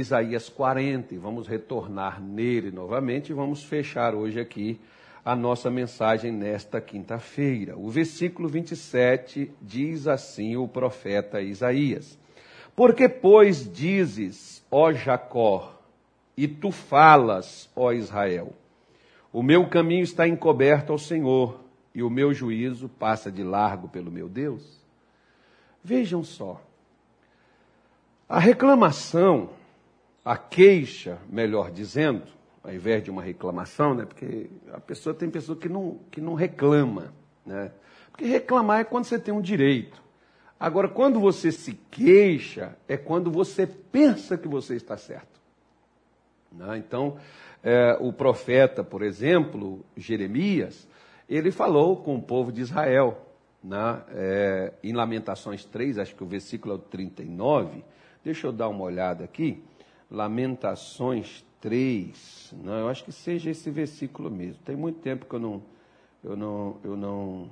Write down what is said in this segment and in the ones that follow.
Isaías 40 e vamos retornar nele novamente e vamos fechar hoje aqui a nossa mensagem nesta quinta-feira. O versículo 27 diz assim o profeta Isaías: Porque, pois, dizes, ó Jacó, e tu falas, ó Israel, o meu caminho está encoberto ao Senhor, e o meu juízo passa de largo pelo meu Deus? Vejam só, a reclamação, a queixa, melhor dizendo, ao invés de uma reclamação, né? Porque a pessoa tem pessoa que não, que não reclama, né? Porque reclamar é quando você tem um direito. Agora, quando você se queixa, é quando você pensa que você está certo. Né? Então, é, o profeta, por exemplo, Jeremias, ele falou com o povo de Israel, né? é, em Lamentações 3, acho que o versículo é o 39. Deixa eu dar uma olhada aqui. Lamentações 3. Não, eu acho que seja esse versículo mesmo. Tem muito tempo que eu não, eu não, eu não,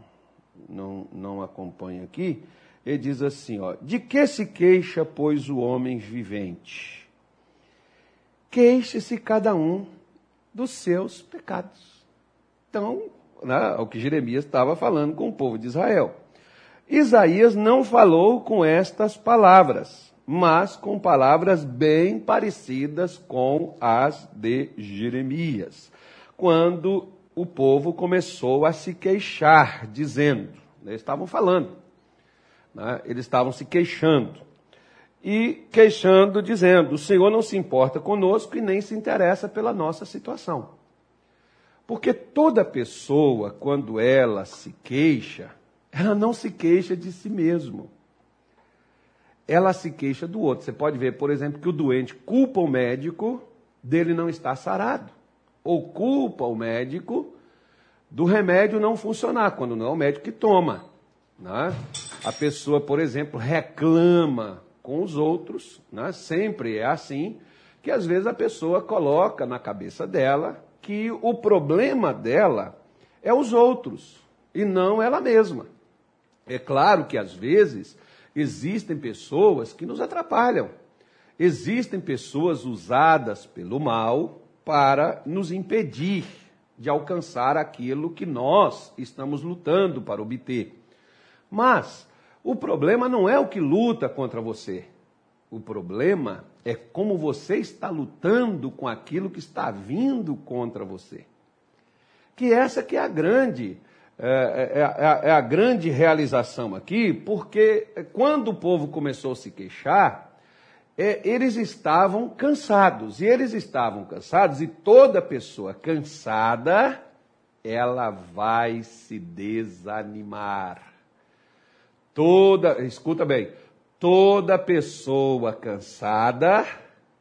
não, não acompanho aqui. Ele diz assim, ó, de que se queixa, pois, o homem vivente? Queixe-se cada um dos seus pecados. Então, né, o que Jeremias estava falando com o povo de Israel. Isaías não falou com estas palavras mas com palavras bem parecidas com as de Jeremias, quando o povo começou a se queixar, dizendo, eles estavam falando, né? eles estavam se queixando, e queixando, dizendo: o Senhor não se importa conosco e nem se interessa pela nossa situação. Porque toda pessoa, quando ela se queixa, ela não se queixa de si mesmo ela se queixa do outro. Você pode ver, por exemplo, que o doente culpa o médico dele não estar sarado, ou culpa o médico do remédio não funcionar, quando não é o médico que toma. Né? A pessoa, por exemplo, reclama com os outros, né? sempre é assim, que às vezes a pessoa coloca na cabeça dela que o problema dela é os outros e não ela mesma. É claro que às vezes Existem pessoas que nos atrapalham. Existem pessoas usadas pelo mal para nos impedir de alcançar aquilo que nós estamos lutando para obter. Mas o problema não é o que luta contra você. O problema é como você está lutando com aquilo que está vindo contra você. Que essa que é a grande é, é, é, é, a grande realização aqui, porque quando o povo começou a se queixar, é, eles estavam cansados. E eles estavam cansados, e toda pessoa cansada, ela vai se desanimar. Toda, escuta bem, toda pessoa cansada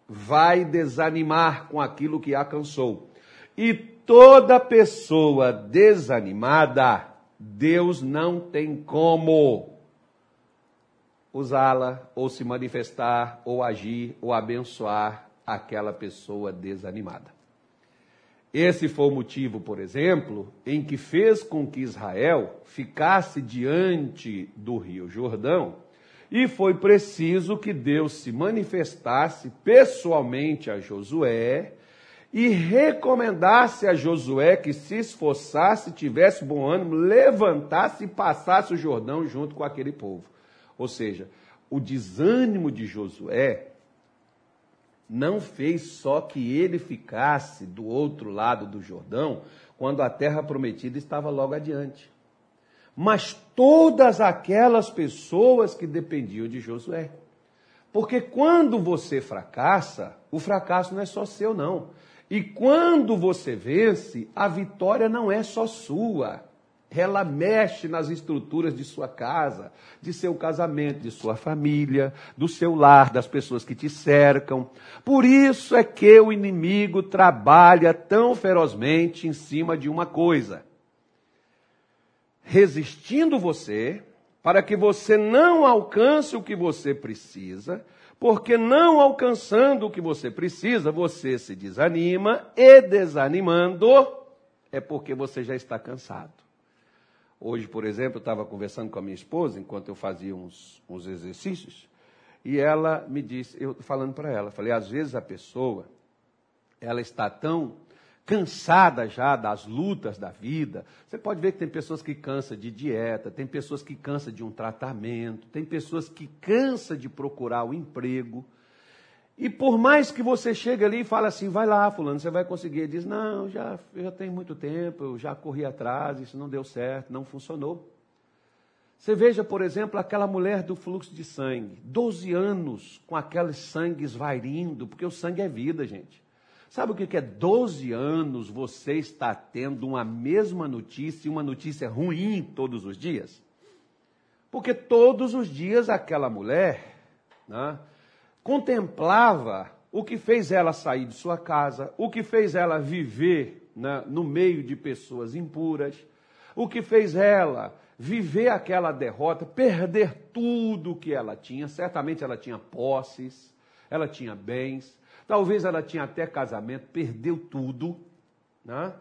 vai desanimar com aquilo que a cansou. E toda pessoa desanimada, Deus não tem como usá-la, ou se manifestar, ou agir, ou abençoar aquela pessoa desanimada. Esse foi o motivo, por exemplo, em que fez com que Israel ficasse diante do Rio Jordão e foi preciso que Deus se manifestasse pessoalmente a Josué e recomendasse a Josué que se esforçasse, tivesse bom ânimo, levantasse e passasse o Jordão junto com aquele povo. Ou seja, o desânimo de Josué não fez só que ele ficasse do outro lado do Jordão, quando a terra prometida estava logo adiante. Mas todas aquelas pessoas que dependiam de Josué. Porque quando você fracassa, o fracasso não é só seu, não. E quando você vence, a vitória não é só sua. Ela mexe nas estruturas de sua casa, de seu casamento, de sua família, do seu lar, das pessoas que te cercam. Por isso é que o inimigo trabalha tão ferozmente em cima de uma coisa: resistindo você, para que você não alcance o que você precisa, porque não alcançando o que você precisa, você se desanima e desanimando é porque você já está cansado. Hoje, por exemplo, eu estava conversando com a minha esposa enquanto eu fazia uns, uns exercícios E ela me disse, eu falando para ela, falei, às vezes a pessoa, ela está tão cansada já das lutas da vida. Você pode ver que tem pessoas que cansam de dieta, tem pessoas que cansam de um tratamento, tem pessoas que cansam de procurar o um emprego. E por mais que você chegue ali e fale assim, vai lá, fulano, você vai conseguir. Ele diz, não, já, já tem muito tempo, eu já corri atrás, isso não deu certo, não funcionou. Você veja, por exemplo, aquela mulher do fluxo de sangue, 12 anos com aqueles sangues vairindo, porque o sangue é vida, gente. Sabe o que é 12 anos você está tendo uma mesma notícia e uma notícia ruim todos os dias? Porque todos os dias aquela mulher né, contemplava o que fez ela sair de sua casa, o que fez ela viver né, no meio de pessoas impuras, o que fez ela viver aquela derrota, perder tudo que ela tinha. Certamente ela tinha posses, ela tinha bens, talvez ela tinha até casamento, perdeu tudo. Né?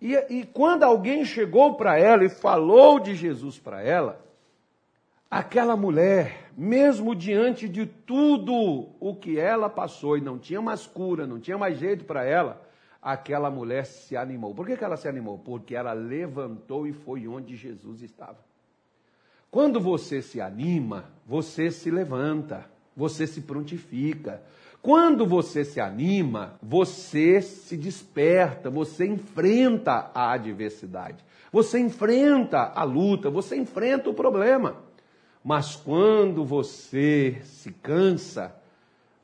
E, e quando alguém chegou para ela e falou de Jesus para ela, aquela mulher, mesmo diante de tudo o que ela passou e não tinha mais cura, não tinha mais jeito para ela, aquela mulher se animou. Por que, que ela se animou? Porque ela levantou e foi onde Jesus estava. Quando você se anima, você se levanta, você se prontifica. Quando você se anima, você se desperta, você enfrenta a adversidade, você enfrenta a luta, você enfrenta o problema. Mas quando você se cansa,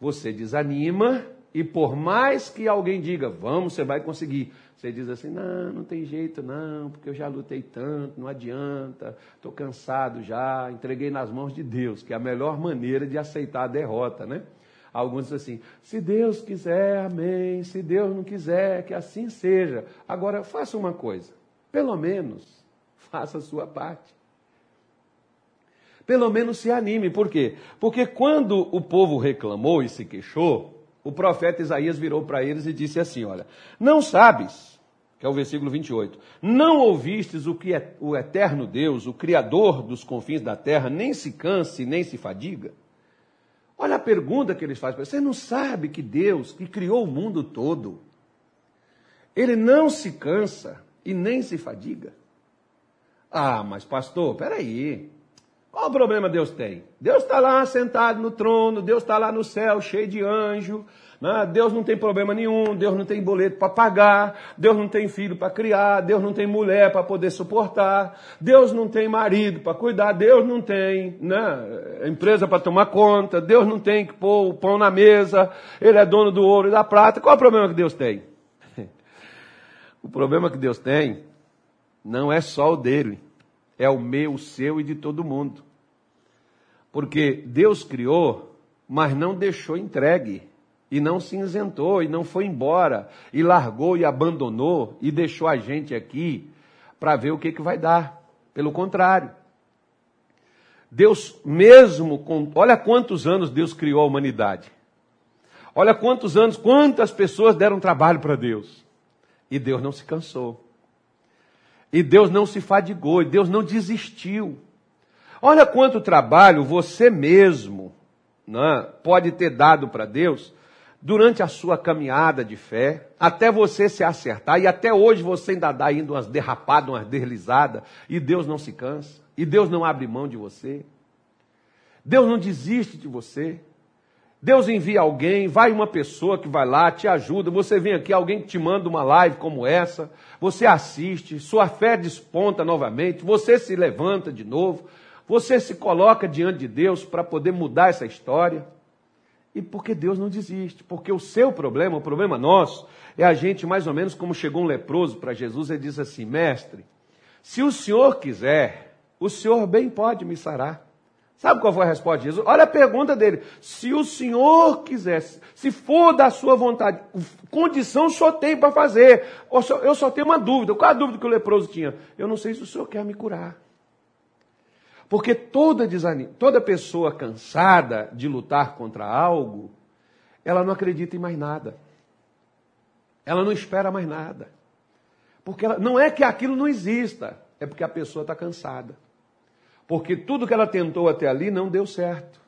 você desanima e por mais que alguém diga, vamos, você vai conseguir, você diz assim, não, não tem jeito não, porque eu já lutei tanto, não adianta, estou cansado já, entreguei nas mãos de Deus, que é a melhor maneira de aceitar a derrota, né? Alguns dizem assim, se Deus quiser, amém, se Deus não quiser, que assim seja. Agora, faça uma coisa, pelo menos, faça a sua parte. Pelo menos se anime, por quê? Porque quando o povo reclamou e se queixou, o profeta Isaías virou para eles e disse assim: Olha, não sabes, que é o versículo 28, não ouvistes o que é o eterno Deus, o Criador dos confins da terra, nem se canse, nem se fadiga? Olha a pergunta que eles fazem. Você não sabe que Deus, que criou o mundo todo, ele não se cansa e nem se fadiga? Ah, mas pastor, peraí. Qual o problema Deus tem? Deus está lá sentado no trono, Deus está lá no céu, cheio de anjo. Né? Deus não tem problema nenhum, Deus não tem boleto para pagar, Deus não tem filho para criar, Deus não tem mulher para poder suportar, Deus não tem marido para cuidar, Deus não tem né, empresa para tomar conta, Deus não tem que pôr o pão na mesa, Ele é dono do ouro e da prata. Qual o problema que Deus tem? O problema que Deus tem não é só o dele é o meu, o seu e de todo mundo. Porque Deus criou, mas não deixou entregue, e não se isentou, e não foi embora, e largou e abandonou, e deixou a gente aqui para ver o que, que vai dar. Pelo contrário. Deus mesmo, com, olha quantos anos Deus criou a humanidade. Olha quantos anos, quantas pessoas deram trabalho para Deus. E Deus não se cansou. E Deus não se fadigou, e Deus não desistiu. Olha quanto trabalho você mesmo né, pode ter dado para Deus durante a sua caminhada de fé, até você se acertar, e até hoje você ainda dá ainda umas derrapadas, umas deslizadas, e Deus não se cansa, e Deus não abre mão de você. Deus não desiste de você. Deus envia alguém, vai uma pessoa que vai lá, te ajuda. Você vem aqui, alguém que te manda uma live como essa, você assiste, sua fé desponta novamente, você se levanta de novo, você se coloca diante de Deus para poder mudar essa história. E porque Deus não desiste, porque o seu problema, o problema nosso, é a gente mais ou menos como chegou um leproso para Jesus e diz assim: Mestre, se o senhor quiser, o senhor bem pode me sarar. Sabe qual foi a resposta de Jesus? Olha a pergunta dele. Se o Senhor quisesse, se for da sua vontade, condição Senhor tem para fazer. Eu só tenho uma dúvida. Qual a dúvida que o leproso tinha? Eu não sei se o Senhor quer me curar. Porque toda, desanim... toda pessoa cansada de lutar contra algo, ela não acredita em mais nada. Ela não espera mais nada. Porque ela... não é que aquilo não exista, é porque a pessoa está cansada. Porque tudo que ela tentou até ali não deu certo.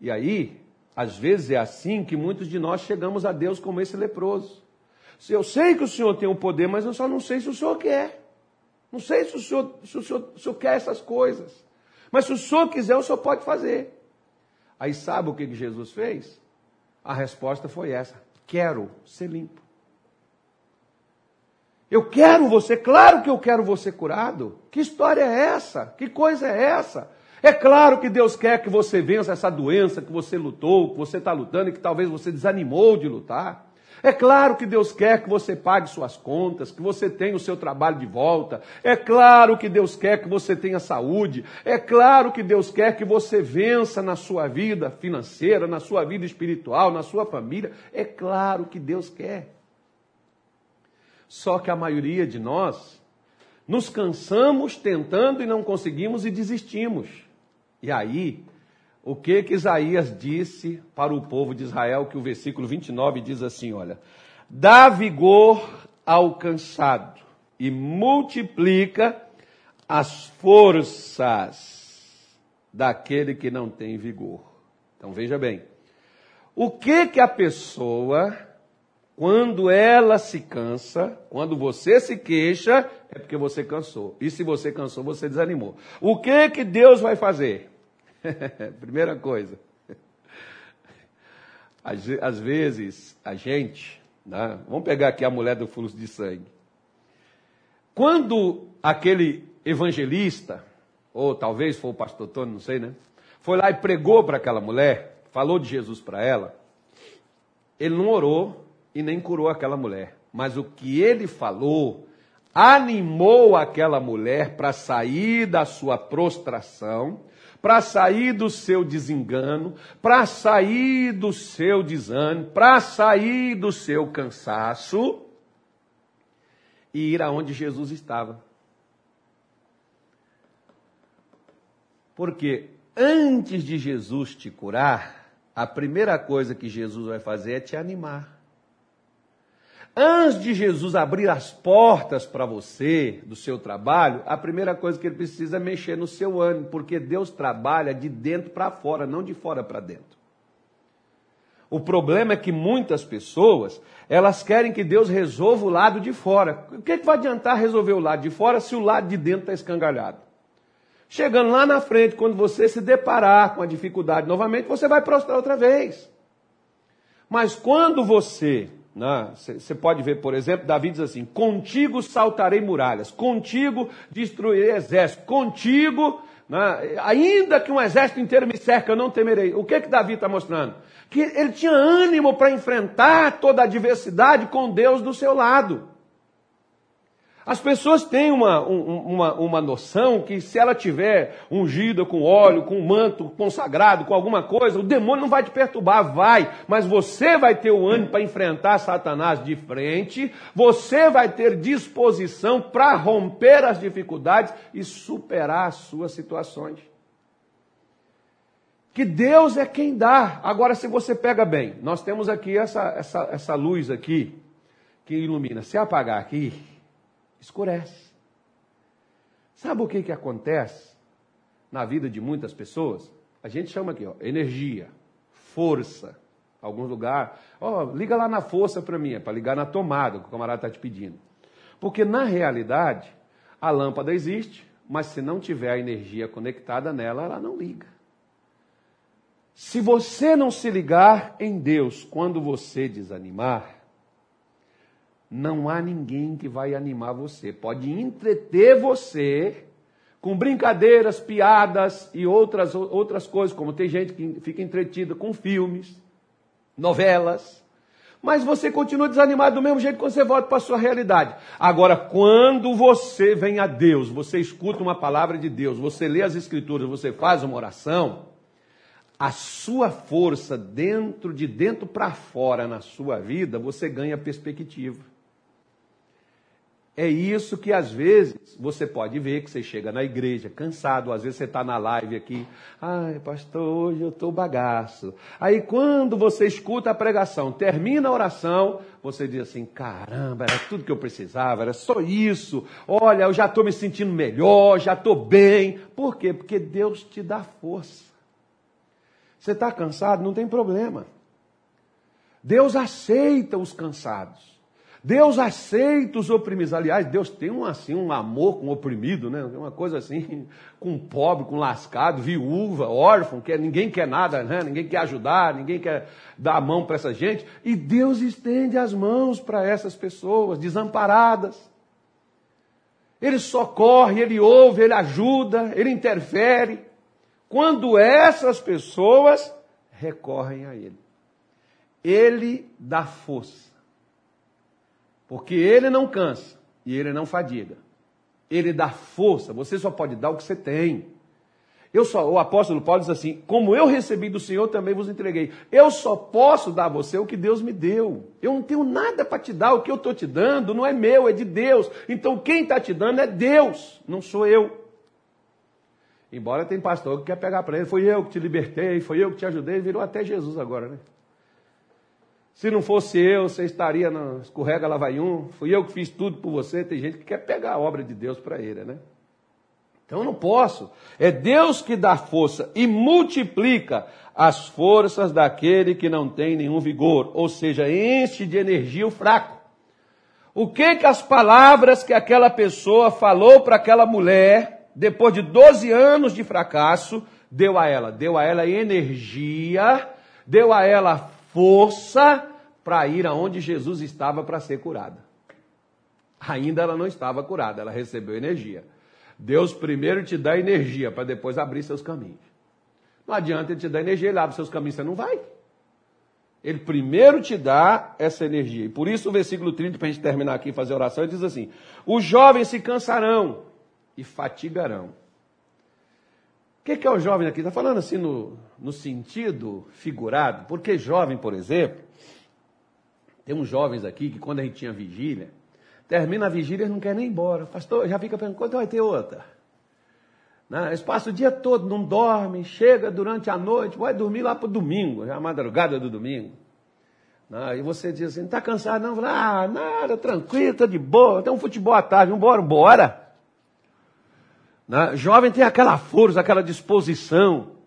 E aí, às vezes é assim que muitos de nós chegamos a Deus como esse leproso. Eu sei que o Senhor tem o poder, mas eu só não sei se o Senhor quer. Não sei se o Senhor, se o senhor, se o senhor quer essas coisas. Mas se o Senhor quiser, o Senhor pode fazer. Aí sabe o que Jesus fez? A resposta foi essa: quero ser limpo. Eu quero você, claro que eu quero você curado. Que história é essa? Que coisa é essa? É claro que Deus quer que você vença essa doença que você lutou, que você está lutando e que talvez você desanimou de lutar. É claro que Deus quer que você pague suas contas, que você tenha o seu trabalho de volta. É claro que Deus quer que você tenha saúde. É claro que Deus quer que você vença na sua vida financeira, na sua vida espiritual, na sua família. É claro que Deus quer. Só que a maioria de nós nos cansamos tentando e não conseguimos e desistimos. E aí o que que Isaías disse para o povo de Israel, que o versículo 29 diz assim, olha, dá vigor ao cansado e multiplica as forças daquele que não tem vigor. Então veja bem, o que que a pessoa, quando ela se cansa, quando você se queixa, é porque você cansou. E se você cansou, você desanimou. O que que Deus vai fazer? Primeira coisa. Às, às, vezes, a gente, né? vamos pegar aqui a mulher do fluxo de sangue. Quando aquele evangelista, ou talvez foi o pastor Tony, não sei, né? Foi lá e pregou para aquela mulher, falou de Jesus para ela, ele não orou e nem curou aquela mulher. Mas o que ele falou animou aquela mulher para sair da sua prostração para sair do seu desengano, para sair do seu desânimo, para sair do seu cansaço e ir aonde Jesus estava. Porque antes de Jesus te curar, a primeira coisa que Jesus vai fazer é te animar. Antes de Jesus abrir as portas para você, do seu trabalho, a primeira coisa que ele precisa é mexer no seu ânimo, porque Deus trabalha de dentro para fora, não de fora para dentro. O problema é que muitas pessoas, elas querem que Deus resolva o lado de fora. O que, é que vai adiantar resolver o lado de fora se o lado de dentro está escangalhado? Chegando lá na frente, quando você se deparar com a dificuldade novamente, você vai prostrar outra vez. Mas quando você você né? pode ver, por exemplo, Davi diz assim: Contigo saltarei muralhas, contigo destruirei exército, contigo, né? ainda que um exército inteiro me cerca, eu não temerei. O que que Davi está mostrando? Que ele tinha ânimo para enfrentar toda a adversidade com Deus do seu lado. As pessoas têm uma, uma, uma noção que se ela tiver ungida com óleo, com manto consagrado, com alguma coisa, o demônio não vai te perturbar, vai, mas você vai ter o ânimo para enfrentar Satanás de frente, você vai ter disposição para romper as dificuldades e superar as suas situações. Que Deus é quem dá. Agora, se você pega bem, nós temos aqui essa, essa, essa luz aqui que ilumina. Se apagar aqui, escurece. Sabe o que, que acontece na vida de muitas pessoas? A gente chama aqui, ó, energia, força. Algum lugar, ó, liga lá na força para mim, é para ligar na tomada que o camarada está te pedindo. Porque na realidade, a lâmpada existe, mas se não tiver a energia conectada nela, ela não liga. Se você não se ligar em Deus quando você desanimar, não há ninguém que vai animar você. Pode entreter você com brincadeiras, piadas e outras, outras coisas, como tem gente que fica entretida com filmes, novelas. Mas você continua desanimado do mesmo jeito quando você volta para a sua realidade. Agora, quando você vem a Deus, você escuta uma palavra de Deus, você lê as Escrituras, você faz uma oração, a sua força dentro de dentro para fora na sua vida, você ganha perspectiva. É isso que às vezes você pode ver que você chega na igreja cansado, às vezes você está na live aqui, ai pastor, hoje eu estou bagaço. Aí quando você escuta a pregação, termina a oração, você diz assim, caramba, era tudo que eu precisava, era só isso. Olha, eu já estou me sentindo melhor, já estou bem. Por quê? Porque Deus te dá força. Você está cansado? Não tem problema. Deus aceita os cansados. Deus aceita os oprimidos. Aliás, Deus tem um assim, um amor com o oprimido, né? Uma coisa assim, com pobre, com lascado, viúva, órfão, que ninguém quer nada, né? Ninguém quer ajudar, ninguém quer dar a mão para essa gente. E Deus estende as mãos para essas pessoas desamparadas. Ele socorre, ele ouve, ele ajuda, ele interfere. Quando essas pessoas recorrem a ele. Ele dá força porque ele não cansa e ele não fadiga. Ele dá força, você só pode dar o que você tem. Eu só, o apóstolo Paulo diz assim: Como eu recebi do Senhor, também vos entreguei. Eu só posso dar a você o que Deus me deu. Eu não tenho nada para te dar. O que eu estou te dando não é meu, é de Deus. Então quem está te dando é Deus, não sou eu. Embora tem pastor que quer pegar para ele, foi eu que te libertei, foi eu que te ajudei, virou até Jesus agora, né? Se não fosse eu, você estaria na escorrega lavaium. Fui eu que fiz tudo por você. Tem gente que quer pegar a obra de Deus para ele, né? Então eu não posso. É Deus que dá força e multiplica as forças daquele que não tem nenhum vigor, ou seja, enche de energia o fraco. O que que as palavras que aquela pessoa falou para aquela mulher, depois de 12 anos de fracasso, deu a ela? Deu a ela energia, deu a ela força para ir aonde Jesus estava para ser curada. Ainda ela não estava curada, ela recebeu energia. Deus primeiro te dá energia para depois abrir seus caminhos. Não adianta ele te dar energia, ele abre seus caminhos, você não vai. Ele primeiro te dá essa energia. E por isso o versículo 30, para a gente terminar aqui e fazer oração, ele diz assim: Os jovens se cansarão e fatigarão. O que, que é o jovem aqui? Está falando assim no, no sentido figurado, porque jovem, por exemplo, tem uns jovens aqui que quando a gente tinha vigília, termina a vigília e não quer nem ir embora. Pastor, já fica perguntando, quando vai ter outra? Né? Eles passam o dia todo, não dorme, chega durante a noite, vai dormir lá para o domingo, já a madrugada do domingo. Né? E você diz assim, não está cansado não? Ah, nada, tranquilo, está de boa, tem um futebol à tarde, vamos embora, bora. Né? Jovem tem aquela força, aquela disposição.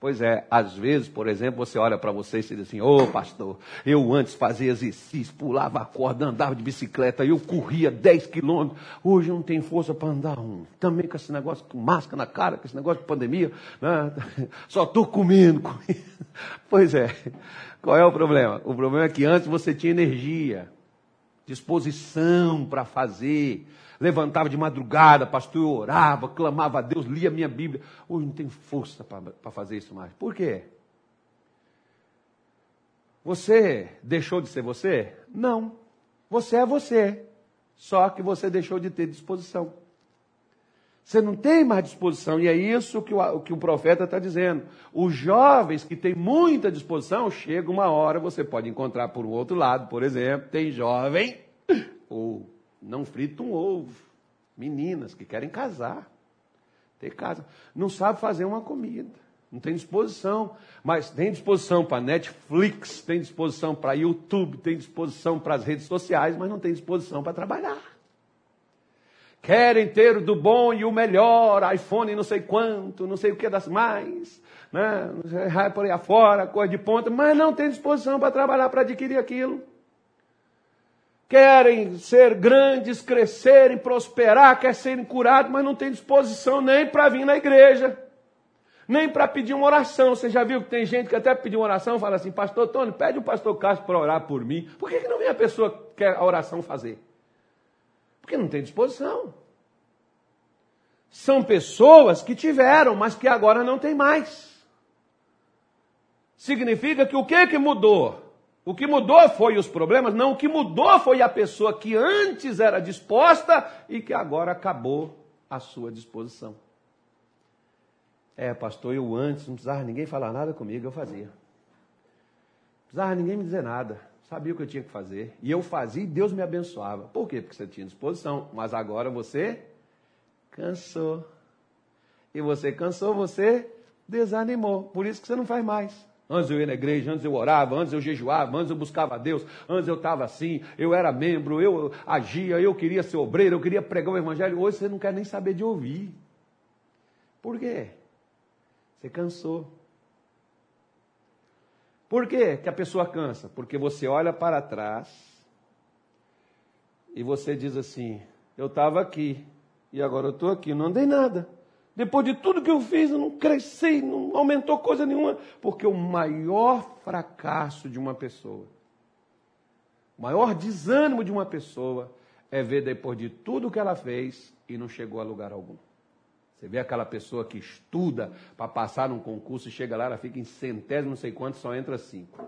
Pois é, às vezes, por exemplo, você olha para você e diz assim: Ô oh, pastor, eu antes fazia exercício, pulava a corda, andava de bicicleta, eu corria 10 quilômetros, hoje não tenho força para andar um. Também com esse negócio com máscara na cara, com esse negócio de pandemia, né? só estou comendo, comendo. Pois é, qual é o problema? O problema é que antes você tinha energia, disposição para fazer, levantava de madrugada, pastor, eu orava, clamava a Deus, lia a minha Bíblia. Hoje não tenho força para fazer isso mais. Por quê? Você deixou de ser você? Não. Você é você. Só que você deixou de ter disposição. Você não tem mais disposição, e é isso que o, que o profeta está dizendo. Os jovens que têm muita disposição, chega uma hora, você pode encontrar por um outro lado, por exemplo, tem jovem, ou não frita um ovo. Meninas que querem casar, ter casa, não sabe fazer uma comida, não tem disposição, mas tem disposição para Netflix, tem disposição para YouTube, tem disposição para as redes sociais, mas não tem disposição para trabalhar. Querem ter o do bom e o melhor, iPhone não sei quanto, não sei o que das mais, né? Por aí afora, coisa de ponta, mas não tem disposição para trabalhar para adquirir aquilo querem ser grandes, crescerem, prosperar, querem serem curados, mas não tem disposição nem para vir na igreja, nem para pedir uma oração. Você já viu que tem gente que até pediu uma oração fala assim, pastor Tony, pede o pastor Castro para orar por mim. Por que, que não vem a pessoa que quer a oração fazer? Porque não tem disposição. São pessoas que tiveram, mas que agora não tem mais. Significa que o que, que mudou? O que mudou foi os problemas, não, o que mudou foi a pessoa que antes era disposta e que agora acabou a sua disposição. É, pastor, eu antes não precisava ninguém falar nada comigo, eu fazia. Não precisava ninguém me dizer nada. Sabia o que eu tinha que fazer. E eu fazia e Deus me abençoava. Por quê? Porque você tinha disposição. Mas agora você cansou. E você cansou, você desanimou. Por isso que você não faz mais. Antes eu ia na igreja, antes eu orava, antes eu jejuava, antes eu buscava a Deus, antes eu estava assim, eu era membro, eu agia, eu queria ser obreiro, eu queria pregar o evangelho. Hoje você não quer nem saber de ouvir. Por quê? Você cansou. Por quê que a pessoa cansa? Porque você olha para trás e você diz assim: eu estava aqui e agora eu estou aqui, não andei nada. Depois de tudo que eu fiz, eu não cresci, não aumentou coisa nenhuma. Porque o maior fracasso de uma pessoa, o maior desânimo de uma pessoa é ver depois de tudo que ela fez e não chegou a lugar algum. Você vê aquela pessoa que estuda para passar num concurso e chega lá, ela fica em centésimo, não sei quanto, só entra cinco.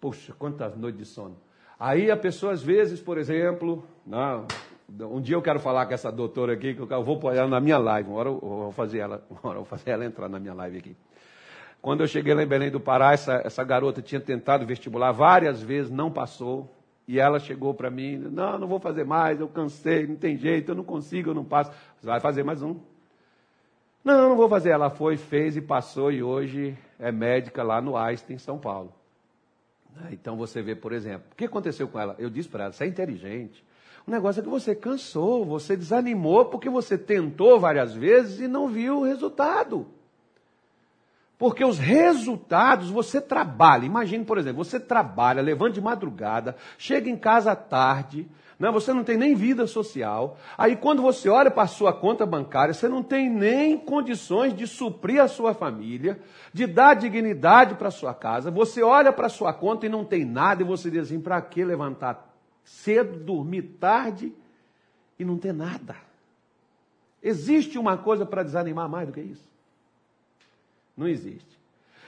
Puxa, quantas noites de sono. Aí a pessoa, às vezes, por exemplo, não, um dia eu quero falar com essa doutora aqui, que eu vou pôr ela na minha live, uma hora eu vou fazer ela, uma hora eu vou fazer ela entrar na minha live aqui. Quando eu cheguei lá em Belém do Pará, essa, essa garota tinha tentado vestibular várias vezes, não passou. E ela chegou para mim, não, não vou fazer mais, eu cansei, não tem jeito, eu não consigo, eu não passo. Vai fazer mais um. Não, não vou fazer. Ela foi, fez e passou e hoje é médica lá no Einstein, São Paulo. Né, então você vê, por exemplo, o que aconteceu com ela? Eu disse para ela, você é inteligente. O negócio é que você cansou, você desanimou porque você tentou várias vezes e não viu o resultado. Porque os resultados você trabalha. Imagine, por exemplo, você trabalha, levanta de madrugada, chega em casa tarde, né? Você não tem nem vida social. Aí quando você olha para a sua conta bancária, você não tem nem condições de suprir a sua família, de dar dignidade para a sua casa. Você olha para a sua conta e não tem nada, e você diz assim: para que levantar cedo, dormir tarde e não ter nada? Existe uma coisa para desanimar mais do que isso? Não existe.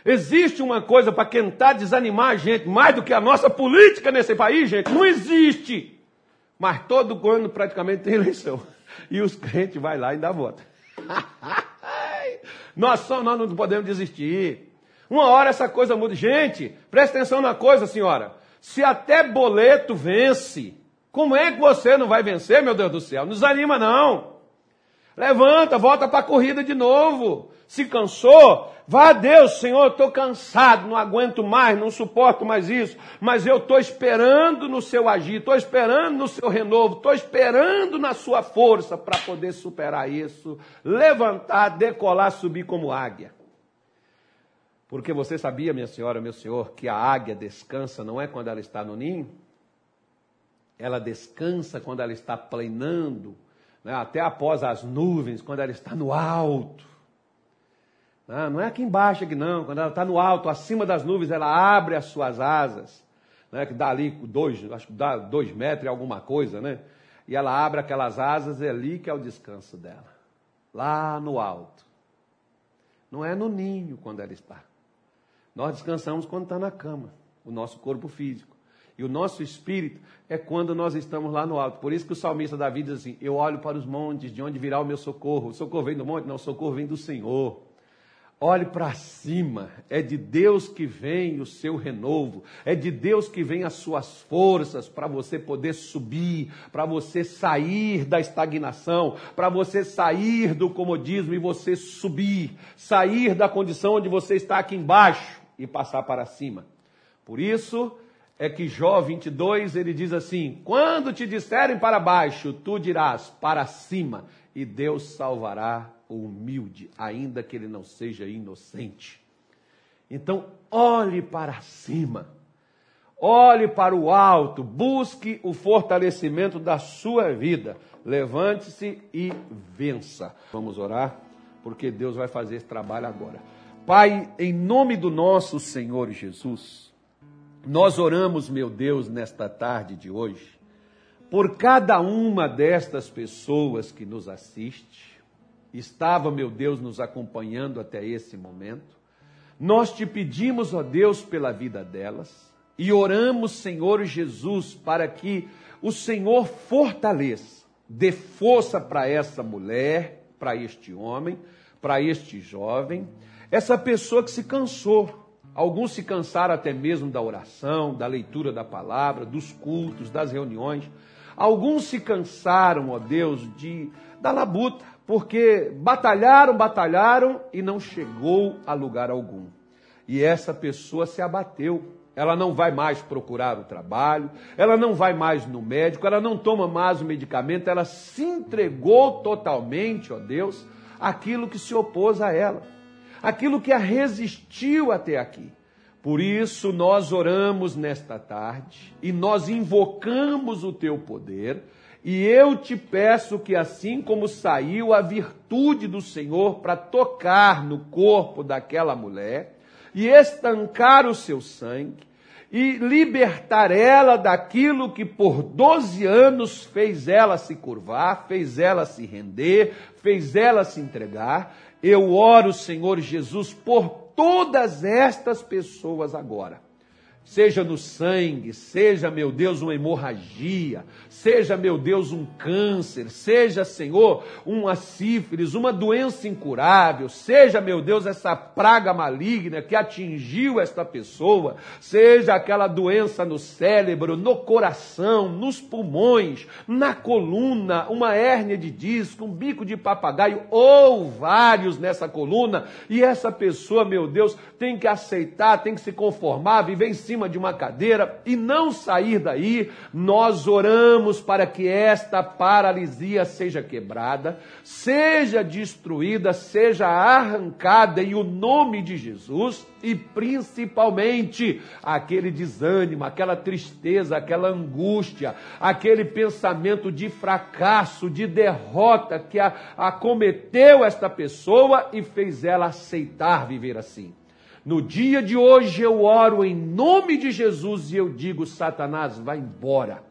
Existe uma coisa para tentar desanimar a gente mais do que a nossa política nesse país, gente? Não existe. Mas todo ano praticamente tem eleição. E os crentes vão lá e dá voto. nós, só, nós não podemos desistir. Uma hora essa coisa muda. Gente, presta atenção na coisa, senhora. Se até boleto vence, como é que você não vai vencer, meu Deus do céu? Não desanima, não. Levanta, volta para a corrida de novo. Se cansou, Vá a Deus, Senhor, estou cansado, não aguento mais, não suporto mais isso, mas eu estou esperando no seu agir, estou esperando no seu renovo, estou esperando na sua força para poder superar isso, levantar, decolar, subir como águia. Porque você sabia, minha senhora, meu senhor, que a águia descansa não é quando ela está no ninho? Ela descansa quando ela está planando, né, até após as nuvens, quando ela está no alto. Não, não é aqui embaixo, aqui não. Quando ela está no alto, acima das nuvens, ela abre as suas asas, né, que dá ali dois, acho que dá dois metros e alguma coisa, né? E ela abre aquelas asas, é ali que é o descanso dela. Lá no alto. Não é no ninho quando ela está. Nós descansamos quando está na cama, o nosso corpo físico. E o nosso espírito é quando nós estamos lá no alto. Por isso que o salmista Davi diz assim: Eu olho para os montes, de onde virá o meu socorro. O socorro vem do monte? Não, o socorro vem do Senhor. Olhe para cima, é de Deus que vem o seu renovo, é de Deus que vem as suas forças para você poder subir, para você sair da estagnação, para você sair do comodismo e você subir, sair da condição onde você está aqui embaixo e passar para cima. Por isso é que Jó 22 ele diz assim: Quando te disserem para baixo, tu dirás para cima, e Deus salvará o humilde, ainda que ele não seja inocente. Então, olhe para cima, olhe para o alto, busque o fortalecimento da sua vida. Levante-se e vença. Vamos orar, porque Deus vai fazer esse trabalho agora. Pai, em nome do nosso Senhor Jesus, nós oramos, meu Deus, nesta tarde de hoje, por cada uma destas pessoas que nos assiste, estava, meu Deus, nos acompanhando até esse momento. Nós te pedimos, ó Deus, pela vida delas e oramos, Senhor Jesus, para que o Senhor fortaleça, dê força para essa mulher, para este homem, para este jovem, essa pessoa que se cansou. Alguns se cansaram até mesmo da oração, da leitura da palavra, dos cultos, das reuniões. Alguns se cansaram, ó Deus, de da labuta, porque batalharam, batalharam e não chegou a lugar algum. E essa pessoa se abateu. Ela não vai mais procurar o trabalho, ela não vai mais no médico, ela não toma mais o medicamento, ela se entregou totalmente, ó Deus, aquilo que se opôs a ela, aquilo que a resistiu até aqui. Por isso nós oramos nesta tarde e nós invocamos o teu poder. E eu te peço que, assim como saiu a virtude do Senhor para tocar no corpo daquela mulher e estancar o seu sangue, e libertar ela daquilo que por 12 anos fez ela se curvar, fez ela se render, fez ela se entregar. Eu oro, Senhor Jesus, por todas estas pessoas agora seja no sangue, seja, meu Deus, uma hemorragia, seja, meu Deus, um câncer, seja, Senhor, uma sífilis, uma doença incurável, seja, meu Deus, essa praga maligna que atingiu esta pessoa, seja aquela doença no cérebro, no coração, nos pulmões, na coluna, uma hérnia de disco, um bico de papagaio ou vários nessa coluna, e essa pessoa, meu Deus, tem que aceitar, tem que se conformar, viver em cima de uma cadeira e não sair daí, nós oramos para que esta paralisia seja quebrada, seja destruída, seja arrancada em o nome de Jesus e principalmente aquele desânimo, aquela tristeza, aquela angústia, aquele pensamento de fracasso, de derrota que acometeu esta pessoa e fez ela aceitar viver assim. No dia de hoje eu oro em nome de Jesus e eu digo: Satanás, vai embora.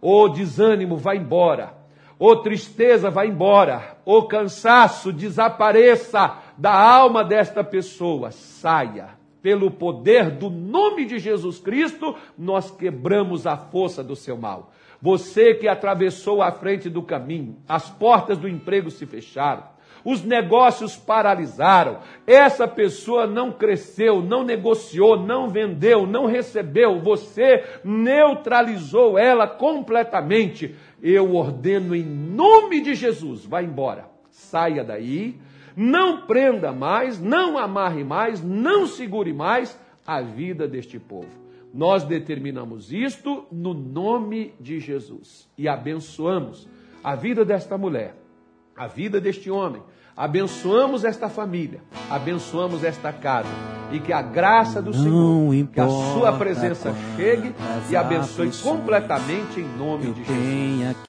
O desânimo, vai embora. O tristeza, vai embora. O cansaço, desapareça da alma desta pessoa. Saia. Pelo poder do nome de Jesus Cristo, nós quebramos a força do seu mal. Você que atravessou a frente do caminho, as portas do emprego se fecharam os negócios paralisaram, essa pessoa não cresceu, não negociou, não vendeu, não recebeu, você neutralizou ela completamente. Eu ordeno em nome de Jesus, vá embora, saia daí, não prenda mais, não amarre mais, não segure mais a vida deste povo. Nós determinamos isto no nome de Jesus. E abençoamos a vida desta mulher a vida deste homem. Abençoamos esta família, abençoamos esta casa e que a graça do Senhor, que a sua presença chegue e abençoe completamente em nome de Jesus.